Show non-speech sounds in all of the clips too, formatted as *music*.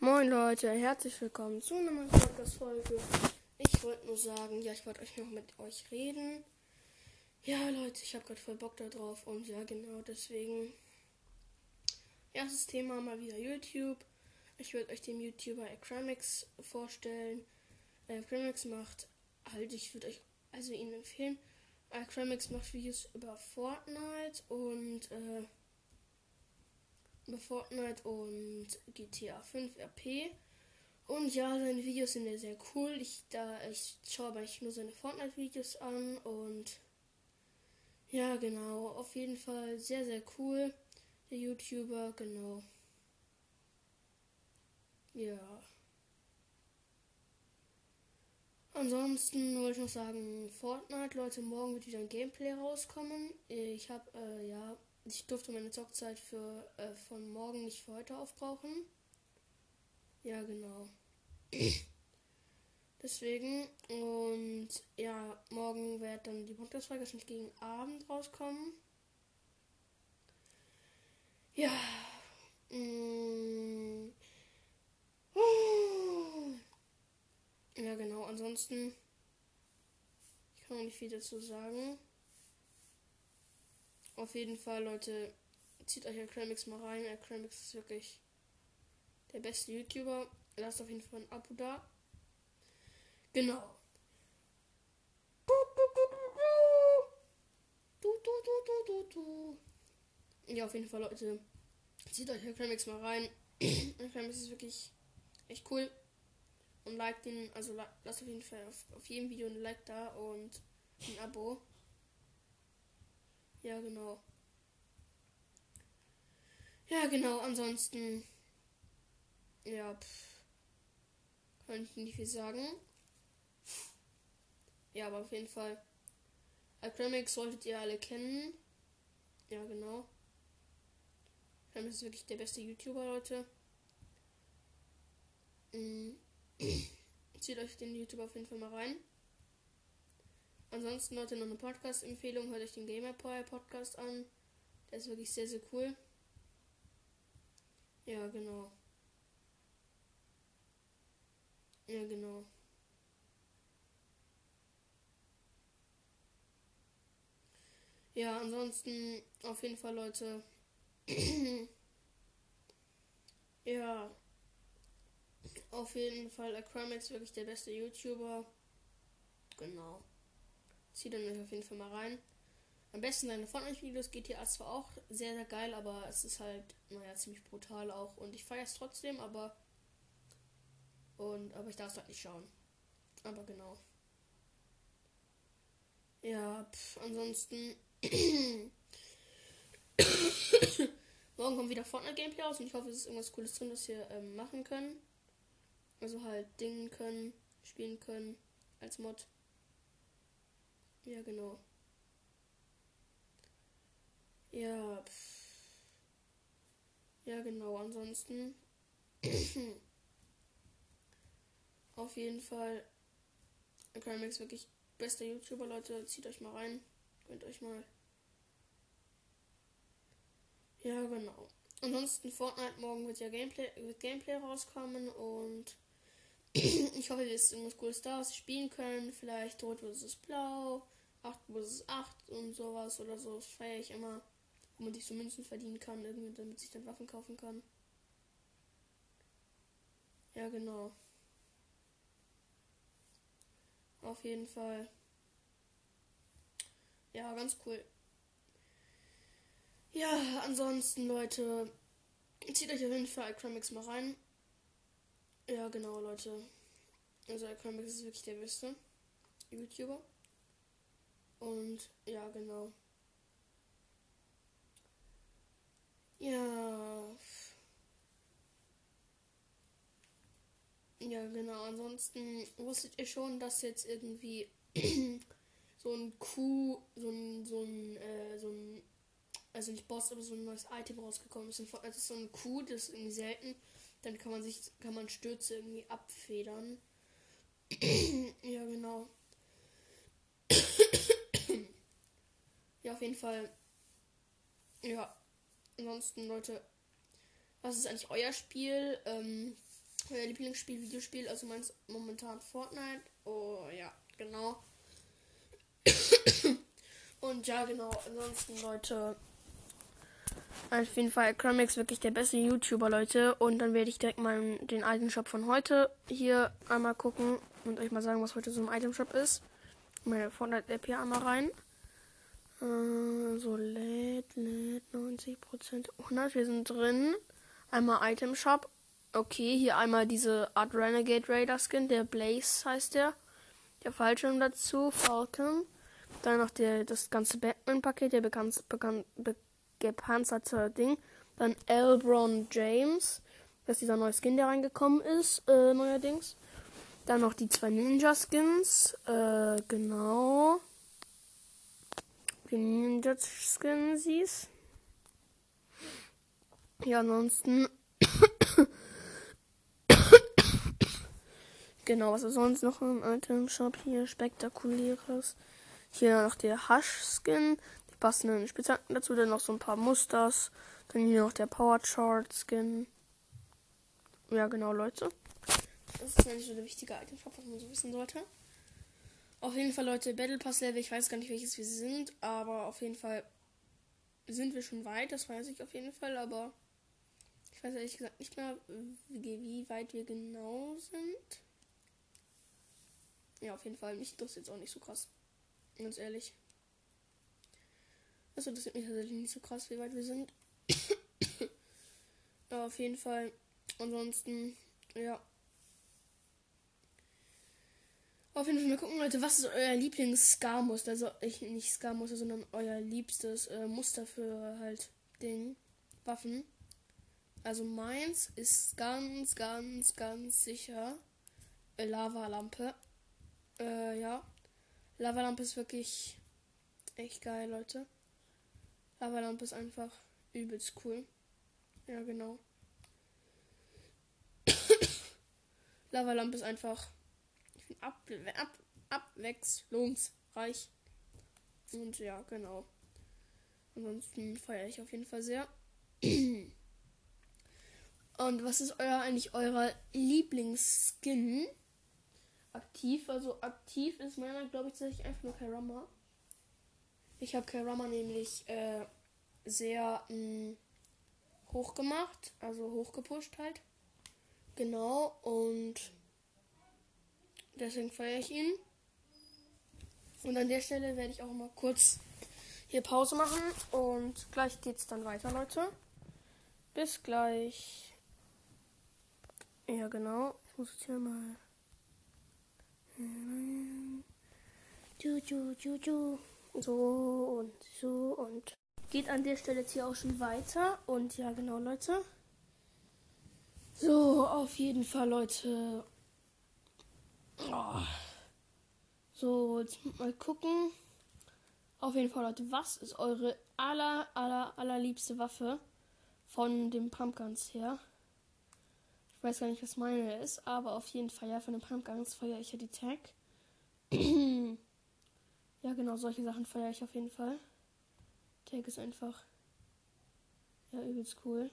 Moin Leute, herzlich willkommen zu einer neuen Podcast-Folge. Ich wollte nur sagen, ja, ich wollte euch noch mit euch reden. Ja, Leute, ich habe gerade voll Bock darauf und ja, genau deswegen. Erstes Thema mal wieder YouTube. Ich würde euch den YouTuber Acramix vorstellen. Acramix macht, halt, ich würde euch also ihn empfehlen. Acramix macht Videos über Fortnite und äh, Fortnite und GTA 5 RP. Und ja, seine Videos sind ja sehr cool. Ich, da, ich schaue aber nicht nur seine Fortnite-Videos an und ja, genau. Auf jeden Fall sehr, sehr cool. Der YouTuber, genau. Ja. Ansonsten wollte ich noch sagen, Fortnite, Leute, morgen wird wieder ein Gameplay rauskommen. Ich habe, äh, ja, ich durfte meine Zockzeit für äh, von morgen nicht für heute aufbrauchen. Ja, genau. *clears throat* Deswegen. Und ja, morgen wird dann die Podcast-Folge wahrscheinlich gegen Abend rauskommen. Ja. Mm. Ja, genau. Ansonsten. Ich kann auch nicht viel dazu sagen. Auf jeden Fall, Leute, zieht euch Acramix mal rein. Acramix ist wirklich der beste YouTuber. Lasst auf jeden Fall ein Abo da. Genau. Ja, auf jeden Fall, Leute. Zieht euch Acramix mal rein. *clears throat* Acramix ist wirklich echt cool. Und liked ihn, also lasst auf jeden Fall auf, auf jedem Video ein Like da und ein Abo. Ja, genau. Ja, genau. Ansonsten. Ja, pff, kann ich nicht viel sagen. Ja, aber auf jeden Fall. Acramic solltet ihr alle kennen. Ja, genau. Acramic ist wirklich der beste YouTuber, Leute. Mhm. *clears throat* Zieht euch den YouTuber auf jeden Fall mal rein. Ansonsten Leute noch eine Podcast-Empfehlung. Hört euch den Gamer Power Podcast an. Der ist wirklich sehr, sehr cool. Ja, genau. Ja, genau. Ja, ansonsten auf jeden Fall, Leute. *clears throat* ja. Auf jeden Fall, Acramax wirklich der beste YouTuber. Genau. Zieht euch auf jeden Fall mal rein. Am besten seine Fortnite-Videos. GTA zwar auch sehr, sehr geil, aber es ist halt, naja, ziemlich brutal auch. Und ich feiere es trotzdem, aber. Und, aber ich darf es halt nicht schauen. Aber genau. Ja, pff, ansonsten. *coughs* Morgen kommt wieder Fortnite-Gameplay aus und ich hoffe, es ist irgendwas Cooles drin, was wir ähm, machen können. Also halt dingen können, spielen können als Mod. Ja, genau. Ja. Pff. Ja, genau. Ansonsten. *clears throat* auf jeden Fall. Crimex wirklich bester YouTuber, Leute. Zieht euch mal rein. Könnt euch mal. Ja, genau. Ansonsten Fortnite morgen wird ja Gameplay, wird Gameplay rauskommen und ich hoffe, wisst irgendwas cooles da, was spielen können. Vielleicht Rot vs. Blau, 8 vs. 8 und sowas oder so. Das feiere ich immer wo man sich so Münzen verdienen kann, irgendwie, damit sich dann Waffen kaufen kann. Ja, genau. Auf jeden Fall. Ja, ganz cool. Ja, ansonsten, Leute, zieht euch auf jeden Fall Acromix mal rein. Ja, genau, Leute. Also Acromix ist wirklich der beste YouTuber. Und ja, genau. Ja. Ja, genau. Ansonsten wusstet ihr schon, dass jetzt irgendwie *clears throat* so ein Kuh, so ein, so ein, äh, so ein, also nicht Boss, aber so ein neues Item rausgekommen ist. Ist so ein Kuh, das ist irgendwie selten. Dann kann man sich, kann man Stürze irgendwie abfedern. *clears throat* ja, genau. *clears throat* ja, auf jeden Fall. Ja, Ansonsten, Leute, was ist eigentlich euer Spiel? Ähm, Euer Lieblingsspiel, Videospiel, also meins momentan Fortnite. Oh ja, genau. *clears throat* Und ja, genau. Ansonsten, Leute. Auf jeden Fall, Cramix wirklich der beste YouTuber, Leute. Und dann werde ich direkt mal den Itemshop von heute hier einmal gucken und euch mal sagen, was heute so im Itemshop ist. Meine Fortnite-App hier einmal rein. Äh, so, lädt, lädt, 90%, 100, wir sind drin. Einmal Itemshop. Okay, hier einmal diese Art Renegade Raider Skin, der Blaze heißt der. Der Fallschirm dazu, Falcon. Dann noch der, das ganze Batman-Paket, der bekannt, bekannt, be, gepanzerte Ding. Dann Elbron James. Das ist dieser neue Skin, der reingekommen ist, äh, neuerdings. Dann noch die zwei Ninja-Skins. Äh, genau. Die Ninja-Skins. Ja, ansonsten. *coughs* genau, was ist sonst noch im Item-Shop hier? Spektakuläres. Hier noch der Hush-Skin, passenden Spitzhacken dazu, dann noch so ein paar Musters. Dann hier noch der Power Chart Skin. Ja, genau, Leute. Das ist eigentlich so der wichtige Item-Shop, was man so wissen sollte. Auf jeden Fall, Leute, Battle Pass Level, ich weiß gar nicht, welches wir sind, aber auf jeden Fall sind wir schon weit, das weiß ich auf jeden Fall, aber ich weiß ehrlich gesagt nicht mehr, wie, wie weit wir genau sind. Ja, auf jeden Fall, mich interessiert jetzt auch nicht so krass. Ganz ehrlich. Das interessiert mich tatsächlich nicht so krass, wie weit wir sind. *coughs* Aber auf jeden Fall. Ansonsten, ja. Auf jeden Fall mal gucken, Leute, was ist euer Lieblings-Scar-Muster? Also ich nicht Scar-Muster, sondern euer liebstes äh, Muster für halt Ding, Waffen. Also meins ist ganz, ganz, ganz sicher äh, Lava-Lampe. Äh, ja. Lavalampe ist wirklich echt geil, Leute. Lavalampe ist einfach übelst cool. Ja, genau. *coughs* Lavalampe ist einfach ab, ab, abwechslungsreich. Und ja, genau. Ansonsten feiere ich auf jeden Fall sehr. *coughs* Und was ist euer eigentlich euer Lieblingsskin? aktiv. Also aktiv ist meiner, glaube ich, tatsächlich einfach nur Karama. Ich habe Karama nämlich äh, sehr mh, mm, hoch gemacht, also hochgepusht halt. Genau, und deswegen feiere ich ihn. Und an der Stelle werde ich auch mal kurz hier Pause machen und gleich geht's dann weiter, Leute. Bis gleich. Ja, genau. Ich muss jetzt hier mal so und so und geht an der Stelle jetzt hier auch schon weiter. Und ja, genau, Leute. So, auf jeden Fall, Leute. Oh. So, jetzt mal gucken. Auf jeden Fall, Leute, was ist eure aller, aller, allerliebste Waffe von dem Pumpguns her? Ich weiß gar nicht, was meine ist, aber auf jeden Fall, ja, von den Pumpguns feiere ich ja die Tag. *clears throat* ja, genau, solche Sachen feiere ich auf jeden Fall. Tag ist einfach, ja, übelst cool.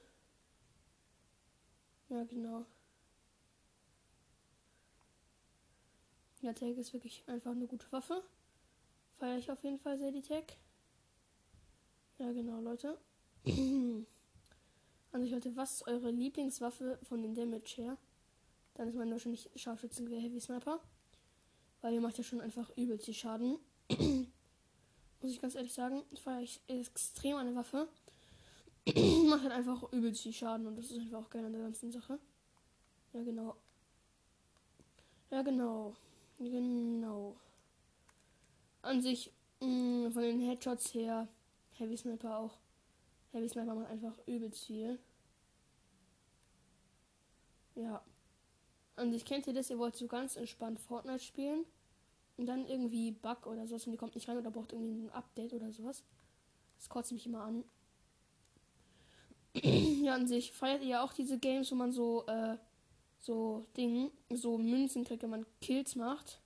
Ja, genau. Ja, Tag ist wirklich einfach eine gute Waffe. Feiere ich auf jeden Fall sehr die Tag. Ja, genau, Leute. an sich Leute, was ist eure Lieblingswaffe von den Damage her? Dann ist man wahrscheinlich Scharfschützengewehr Heavy Sniper. Weil ihr macht ja schon einfach übelst die Schaden. *clears throat* Muss ich ganz ehrlich sagen, feiere ich extrem eine Waffe. *clears throat* macht halt einfach übelst die Schaden und das ist einfach auch geil an der ganzen Sache. Ja, genau. Ja, genau. Genau. An sich, mh, mm, von den Headshots her, Heavy Sniper auch. Heavy Sniper macht einfach übelst viel. Ja. Und ich kennt ihr das, ihr wollt so ganz entspannt Fortnite spielen und dann irgendwie Bug oder sowas und die kommt nicht rein oder braucht irgendwie ein Update oder sowas. Das kotzt mich immer an. *clears throat* ja, an sich feiert ihr ja auch diese Games, wo man so, äh, so Dinge, so Münzen kriegt, wenn man Kills macht.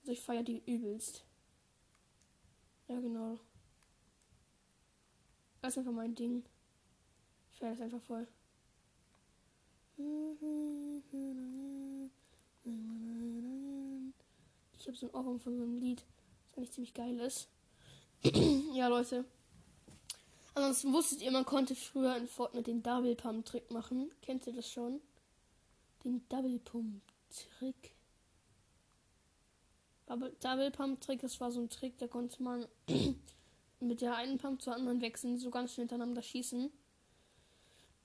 Also ich feiere die übelst. Ja, genau. Das ist einfach mein Ding. Ich feiere das einfach voll. *laughs* Ich habe so ein Ohrwurm von so einem Lied, das eigentlich ziemlich geil ist. *clears throat* ja, Leute. Ansonsten wusstet ihr, man konnte früher in Fortnite den Double Pump Trick machen. Kennt ihr das schon? Den Double Pump Trick. Double Pump Trick, das war so ein Trick, da konnte man *clears throat* mit der einen Pump zur anderen wechseln, so ganz schnell hintereinander schießen.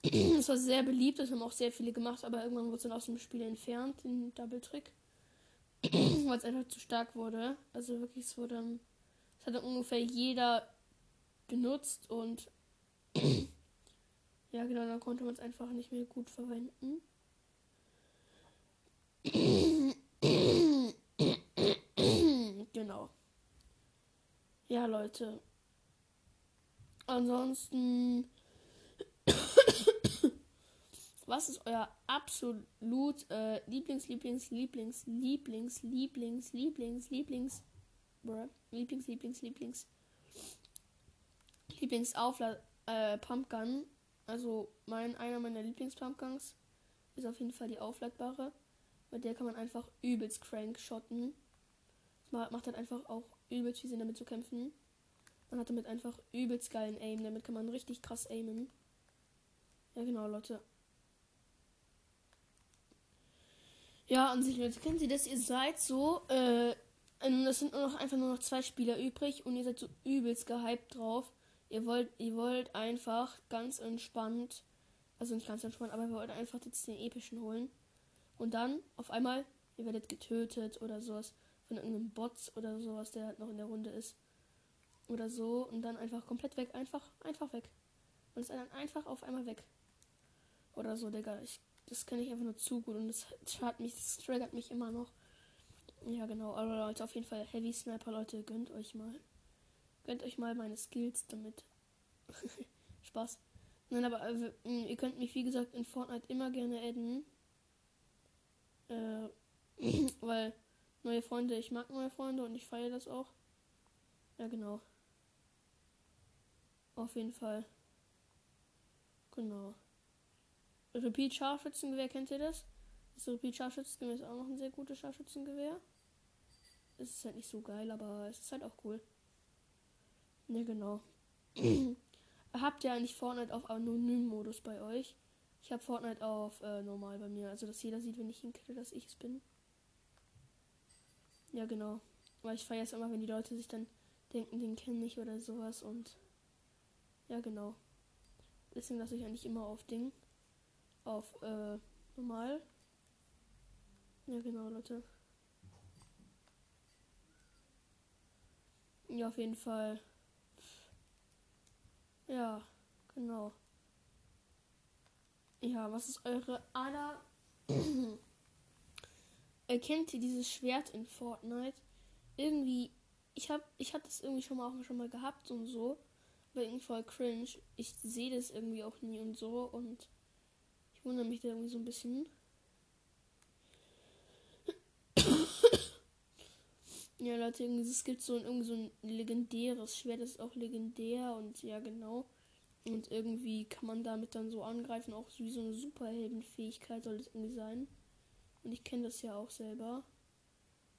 *clears throat* Das war sehr beliebt, das haben auch sehr viele gemacht, aber irgendwann wurde es dann aus dem Spiel entfernt, den Double Trick. *clears throat* Weil es einfach zu stark wurde. Also wirklich, es wurde. Es hat dann ungefähr jeder benutzt und *clears throat* ja genau, dann konnte man es einfach nicht mehr gut verwenden. *clears throat* genau. Ja, Leute. Ansonsten, was ist euer absolut äh, Lieblings, Lieblings, Lieblings, Lieblings, Lieblings, Lieblings, Lieblings, bruh, Lieblings, Lieblings, Lieblings, Lieblingsauflad äh, Pumpgun. Also mein einer meiner Lieblings-Pumpguns ist auf jeden Fall die aufladbare. Mit der kann man einfach übelst crank shotten. Das macht halt einfach auch übelst viel Sinn damit zu kämpfen. Man hat damit einfach übelst geilen Aim. Damit kann man richtig krass aimen. Ja genau, Leute. Ja, an sich, Leute, kennen Sie das? Ihr seid so, äh, es sind nur noch einfach nur noch zwei Spieler übrig und ihr seid so übelst gehypt drauf. Ihr wollt, ihr wollt einfach ganz entspannt, also nicht ganz entspannt, aber ihr wollt einfach jetzt den epischen holen. Und dann auf einmal, ihr werdet getötet oder sowas von irgendeinem Bot oder sowas, der halt noch in der Runde ist. Oder so. Und dann einfach komplett weg. Einfach, einfach weg. Und ist dann einfach auf einmal weg. Oder so, Digga. Ich, das kenne ich einfach nur zu gut und das schadet mich, das triggert mich immer noch. Ja, genau. Aber Leute, auf jeden Fall Heavy Sniper, Leute, gönnt euch mal. Gönnt euch mal meine Skills damit. *laughs* Spaß. Nein, aber äh, ihr könnt mich, wie gesagt, in Fortnite immer gerne adden. Äh, *clears throat* weil neue Freunde, ich mag neue Freunde und ich feiere das auch. Ja, genau. Auf jeden Fall. Genau. Repeat Scharfschützengewehr, kennt ihr das? Das Repeat Scharfschützengewehr ist auch noch ein sehr gutes Scharfschützengewehr. Es ist halt nicht so geil, aber es ist halt auch cool. Ja, genau. *clears throat* Habt ihr eigentlich Fortnite auf Anonym-Modus bei euch? Ich habe Fortnite auf äh, normal bei mir. Also, dass jeder sieht, wenn ich ihn kille, dass ich es bin. Ja, genau. Weil ich feiere es immer, wenn die Leute sich dann denken, den kenne ich oder sowas. Und ja, genau. Deswegen lasse ich eigentlich immer auf Ding. Auf äh, normal. Ja, genau, Leute. Ja, auf jeden Fall. Ja, genau. Ja, was ist eure aller. *clears throat* Erkennt ihr dieses Schwert in Fortnite? Irgendwie, ich hab, ich hatte das irgendwie schon mal auch schon mal gehabt und so. Aber irgendwie voll cringe. Ich sehe das irgendwie auch nie und so und wundere mich da irgendwie so ein bisschen. *coughs* ja, Leute, irgendwie, es gibt so ein, irgendwie so ein legendäres Schwert, das ist auch legendär und ja, genau. Und irgendwie kann man damit dann so angreifen, auch wie so eine Superheldenfähigkeit soll das irgendwie sein. Und ich kenne das ja auch selber.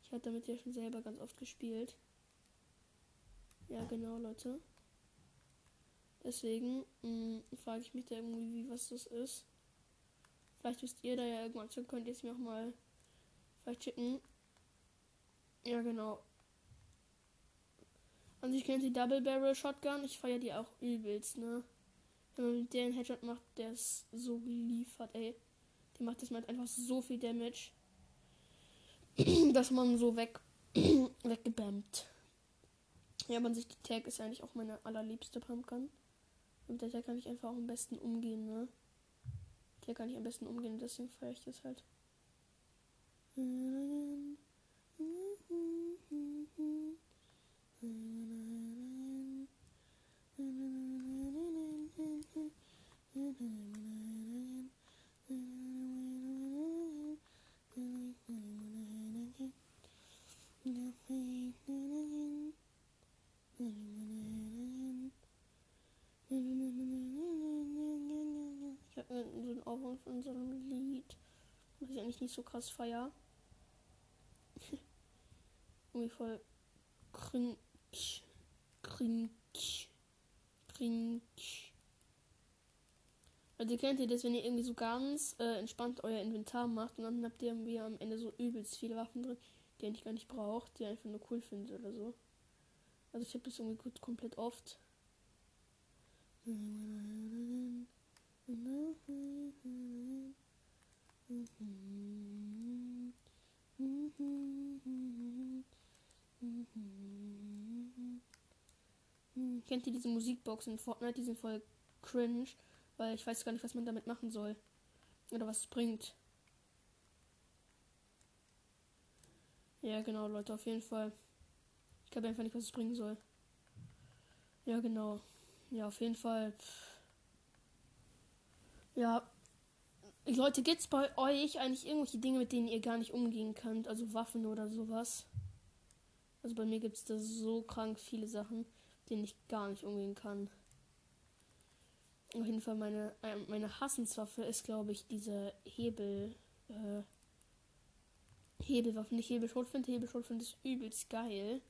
Ich hatte damit ja schon selber ganz oft gespielt. Ja, genau, Leute. Deswegen mm, frage ich mich da irgendwie, wie was das ist. Vielleicht wisst ihr da ja irgendwann schon, könnt ihr es mir auch mal vielleicht schicken. Ja, genau. Und ich kenne die Double Barrel Shotgun. Ich feiere die auch übelst, ne? Wenn man mit der einen Headshot macht, der ist so geliefert, ey. Die macht das mit einfach so viel Damage, *clears throat* dass man so weg *clears throat* weggebammt. Ja, man sich die Tag ist eigentlich auch meine allerliebste Pumpgun. Und der Tag kann ich einfach auch am besten umgehen, ne? Der kann ich am besten umgehen, deswegen feiere ich das halt. Ohrwurm von Lied. Was ich eigentlich nicht so krass feier. *laughs* irgendwie voll cringe. Cringe. Cringe. Also kennt ihr das, wenn ihr irgendwie so ganz äh, entspannt euer Inventar macht und dann habt ihr irgendwie am Ende so übelst viele Waffen drin, die ihr gar nicht braucht, die ihr einfach nur cool findet oder so. Also ich habe das irgendwie gut komplett oft. Kennt ihr diese Musikboxen in Fortnite? Die sind voll cringe, weil ich weiß gar nicht, was man damit machen soll. Oder was es bringt. Ja, genau, Leute, auf jeden Fall. Ich glaube einfach nicht, was es bringen soll. Ja, genau. Ja, auf jeden Fall. Ja. Leute, gibt's bei euch eigentlich irgendwelche Dinge, mit denen ihr gar nicht umgehen könnt? Also Waffen oder sowas? Also bei mir gibt es da so krank viele Sachen den ich gar nicht umgehen kann. Auf jeden Fall meine, äh, meine Hassenswaffe ist, glaube ich, diese Hebel. Äh, Hebelwaffe, nicht Hebelschrotflinte. Hebelschrotflinte ist übelst geil.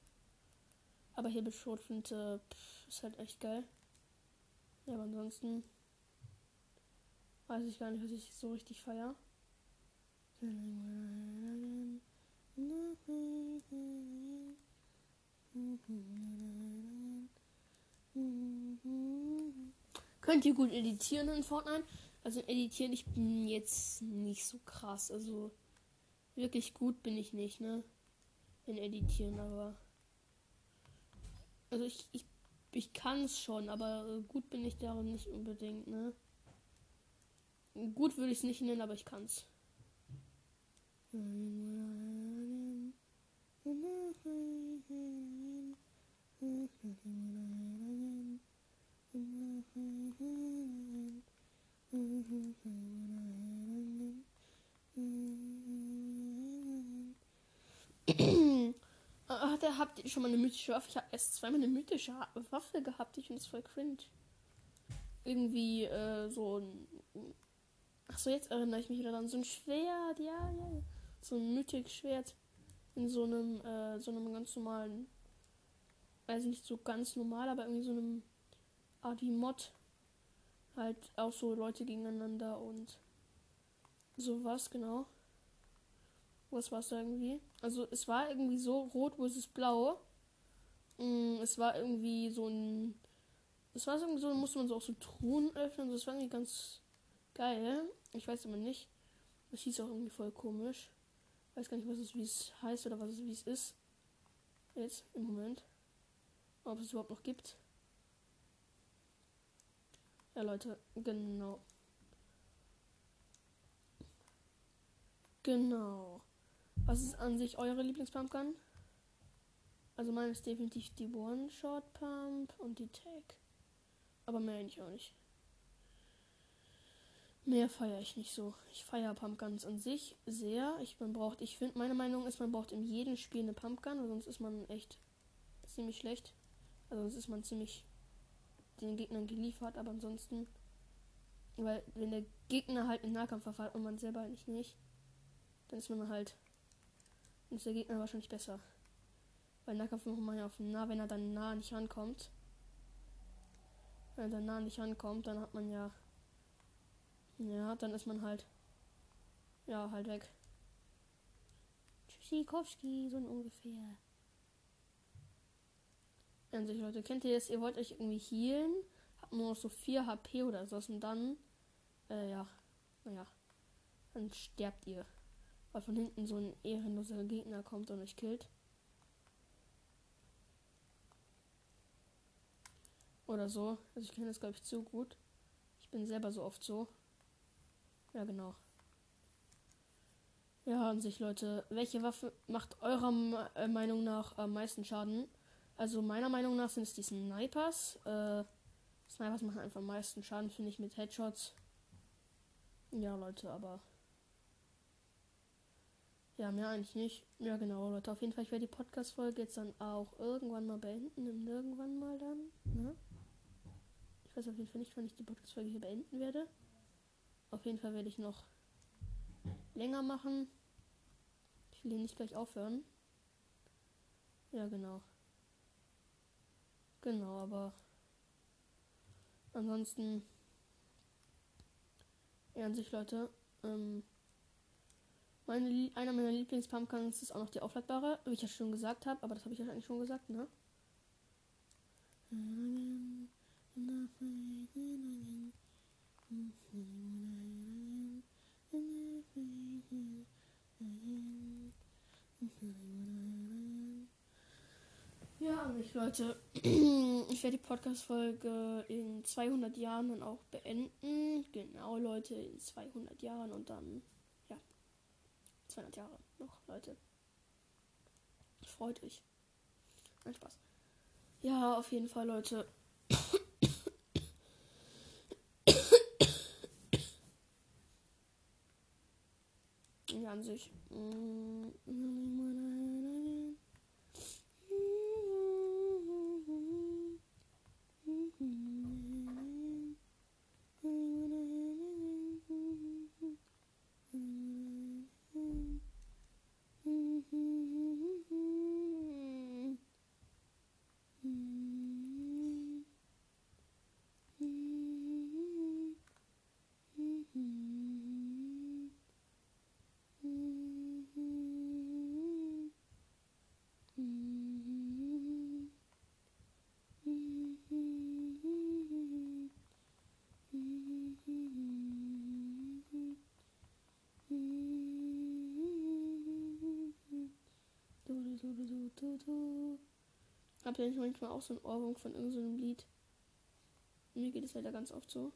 Aber Hebelschrotflinte ist halt echt geil. Ja, aber ansonsten weiß ich gar nicht, was ich so richtig feier. Könnt ihr gut editieren in Fortnite? Also editieren, ich bin jetzt nicht so krass. Also wirklich gut bin ich nicht, ne? In editieren, aber. Also ich, ich, ich kann es schon, aber gut bin ich darin nicht unbedingt, ne? Gut würde ich es nicht nennen, aber ich kann's. Ach, da habt ihr schon mal eine mythische Waffe? Ich habe erst zweimal eine mythische Waffe gehabt. Ich finde es voll cringe. Irgendwie äh, so ein. Ach so, jetzt erinnere ich mich wieder an so ein Schwert. Ja, ja. So ein mythisch Schwert. In so einem, äh, so einem ganz normalen. Also nicht so ganz normal, aber irgendwie so einem Adi-Mod. Halt auch so Leute gegeneinander und sowas, genau. Was war es da irgendwie? Also es war irgendwie so rot versus blau. Mm, es war irgendwie so ein. Es war irgendwie so, musste man so auch so Truhen öffnen. Das war irgendwie ganz geil. Ich weiß aber nicht. Das hieß auch irgendwie voll komisch. Weiß gar nicht, was es wie es heißt oder was es wie es ist. Jetzt im Moment. Ob es überhaupt noch gibt. Ja, Leute, genau. Genau. Was ist an sich eure Lieblingspumpgun? Also meine ist definitiv die One-Shot-Pump und die Tag. Aber mehr eigentlich auch nicht. Mehr feiere ich nicht so. Ich feiere Pumpguns an sich sehr. Ich man braucht, ich finde, meine Meinung ist, man braucht in jedem Spiel eine Pumpgun, sonst ist man echt ziemlich schlecht. Also sonst ist man ziemlich den Gegnern geliefert, aber ansonsten, weil wenn der Gegner halt in Nahkampf verfällt und man selber eigentlich nicht, dann ist man halt. Ist der Gegner wahrscheinlich besser. Weil Nahkampf macht man ja auf nah, wenn er dann nah nicht rankommt. Wenn er dann nah nicht rankommt, dann hat man ja. Ja, dann ist man halt. Ja, halt weg. Tschüssikowski, so ungefähr. An sich, Leute, kennt ihr das? Ihr wollt euch irgendwie healen, habt nur noch so 4 HP oder so und dann, äh, ja, naja, dann sterbt ihr weil von hinten so ein ehrenloser Gegner kommt und euch killt. Oder so. Also ich kenne das glaube ich zu gut. Ich bin selber so oft so. Ja, genau. Ja, an sich, Leute. Welche Waffe macht eurer äh, Meinung nach am meisten Schaden? Also meiner Meinung nach sind es die Snipers. Äh, Snipers machen einfach am meisten Schaden, finde ich, mit Headshots. Ja, Leute, aber ja, mehr eigentlich nicht. Ja, genau, Leute. Auf jeden Fall, ich werde die Podcast-Folge jetzt dann auch irgendwann mal beenden. Und irgendwann mal dann. Ne? Ich weiß auf jeden Fall nicht, wann ich die Podcast-Folge hier beenden werde. Auf jeden Fall werde ich noch länger machen. Ich will hier nicht gleich aufhören. Ja, genau. Genau, aber ansonsten, an sich, Leute, ähm, meine, einer meiner Lieblings-Pumpkins ist auch noch die aufladbare, wie ich ja schon gesagt habe, aber das habe ich ja eigentlich schon gesagt, ne? Ja, an Leute. *clears throat* Ich werde die Podcast-Folge in 200 Jahren dann auch beenden. Genau, Leute, in 200 Jahren und dann, ja, 200 Jahre noch, Leute. Freut euch. Ein Spaß. Ja, auf jeden Fall, Leute. Ja, an sich. Mm, Habt ihr manchmal auch so ein Ohrwurm von irgendeinem so Lied? Mir geht es leider ganz oft so.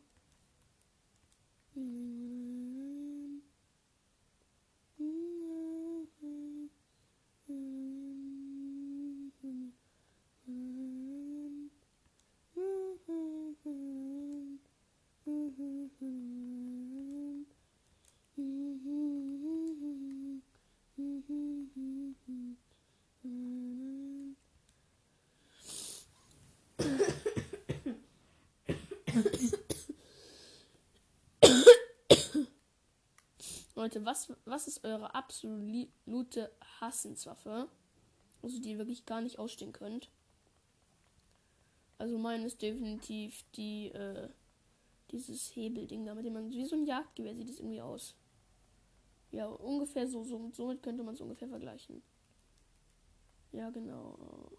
Leute, was, was ist eure absolute Hassenswaffe? Also die ihr wirklich gar nicht ausstehen könnt. Also meine ist definitiv die, äh, dieses Hebelding da, mit dem man wie so ein Jagdgewehr sieht es irgendwie aus. Ja, ungefähr so, so somit könnte man es ungefähr vergleichen. Ja, genau.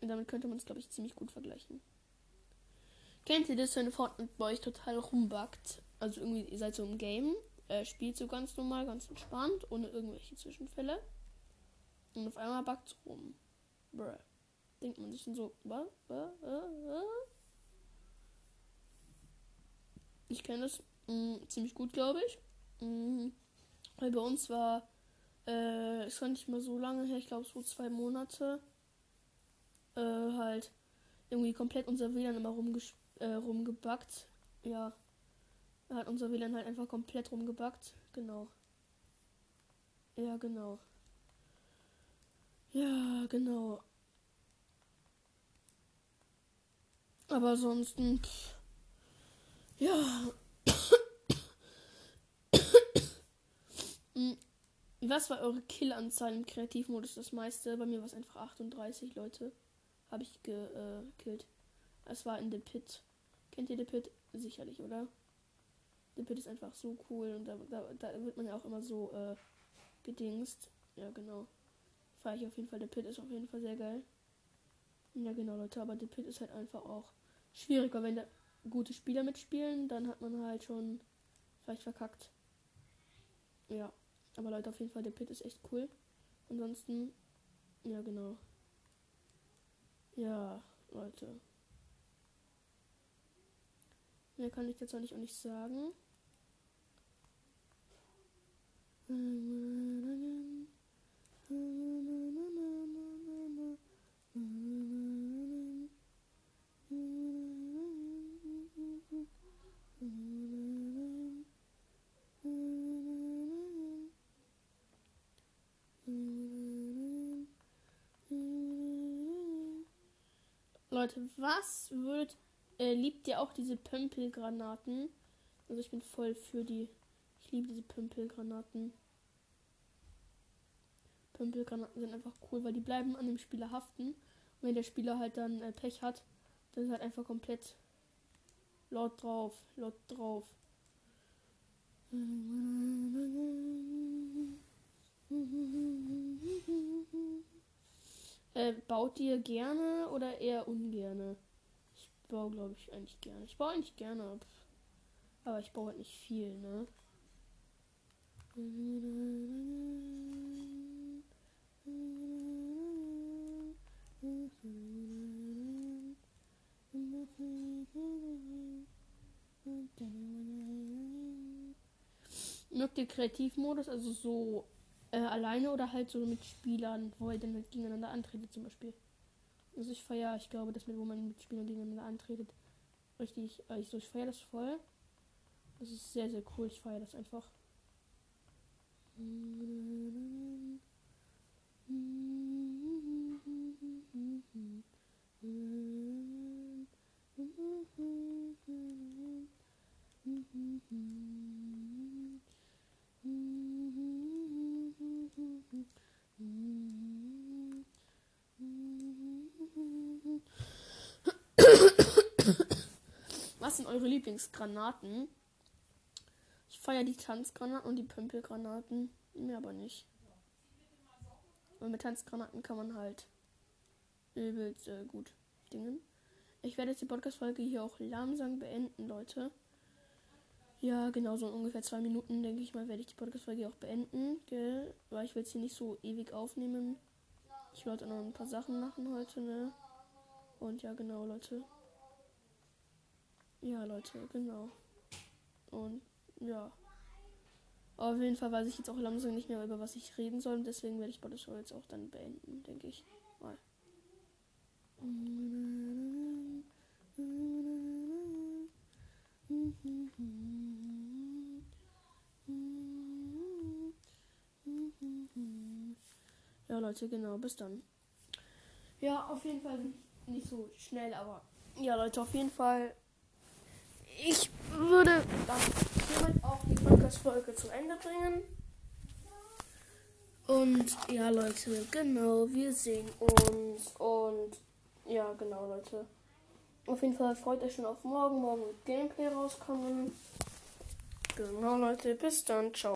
Und damit könnte man es, glaube ich, ziemlich gut vergleichen. Kennt ihr das, wenn Fortnite bei euch total rumbackt? Also irgendwie, ihr seid so im Game, äh, spielt so ganz normal, ganz entspannt, ohne irgendwelche Zwischenfälle. Und auf einmal backt es rum. Bruh. Denkt man sich dann so, was? Ich kenne das mh, mm, ziemlich gut, glaube ich. Mh, mm, weil bei uns war, äh, es war nicht mal so lange her, ich glaube so zwei Monate, äh, halt irgendwie komplett unser WLAN immer rumges äh, rumgebackt. Ja. Da hat unser WLAN halt einfach komplett rumgebackt. Genau. Ja, genau. Ja, genau. Aber ansonsten. Ja. *coughs* Hm, was war eure Killanzahl im Kreativmodus das meiste? Bei mir war es einfach 38 Leute. Habe ich gekillt. Äh, es war in The Pit. Kennt ihr The Pit? Sicherlich, oder? The Pit ist einfach so cool und da, da, da wird man ja auch immer so äh, gedingst. Ja, genau. Fahre ich auf jeden Fall. The Pit ist auf jeden Fall sehr geil. Ja, genau, Leute. Aber The Pit ist halt einfach auch schwieriger. Wenn da gute Spieler mitspielen, dann hat man halt schon vielleicht verkackt. Ja. Aber Leute, auf jeden Fall, der Pit ist echt cool. Ansonsten, ja, genau. Ja, Leute. Mehr kann ich jetzt auch nicht, auch nicht sagen. Leute, was würdet äh, liebt ihr auch diese Pömpelgranaten? Also ich bin voll für die. Ich liebe diese Pömpelgranaten. Pömpelgranaten sind einfach cool, weil die bleiben an dem Spieler haften. Und wenn der Spieler halt dann äh, Pech hat, dann ist halt einfach komplett laut drauf, laut drauf. Äh, baut ihr gerne oder eher ungerne? Ich baue, glaube ich, eigentlich gerne. Ich baue eigentlich gerne. Aber ich baue halt nicht viel, ne? Mögt ihr Kreativmodus, also so äh, alleine oder halt so mit Spielern, wo ihr dann halt gegeneinander antretet zum Beispiel? Also ich feiere, ich glaube, das mit, wo man mit Spielern gegeneinander antretet, richtig, äh, ich, so, ich feiere das voll. Das ist sehr, sehr cool, ich feiere das einfach. Was sind eure Lieblingsgranaten? Ich feiere die Tanzgranaten und die Pömpelgranaten. Mir aber nicht. Und mit Tanzgranaten kann man halt übelst äh, gut dingen. Ich werde jetzt die Podcast-Folge hier auch langsam beenden, Leute. Ja, genau, so in ungefähr zwei Minuten, denke ich mal, werde ich die Podcast-Folge auch beenden, gell? Weil ich will es hier nicht so ewig aufnehmen. Ich wollte noch ein paar Sachen machen heute, ne? Und ja, genau, Leute. Ja, Leute, genau. Und ja. auf jeden Fall weiß ich jetzt auch langsam nicht mehr, über was ich reden soll. Deswegen werde ich Body Show jetzt auch dann beenden, denke ich. Mal. Ja, Leute, genau, bis dann. Ja, auf jeden Fall nicht so schnell, aber ja, Leute, auf jeden Fall. Ich würde hiermit auch die Podcast-Folge zu Ende bringen. Und ja, Leute, genau, wir sehen uns. Und ja, genau, Leute. Auf jeden Fall freut euch schon auf morgen. Morgen wird Gameplay rauskommen. Genau, Leute, bis dann. Ciao.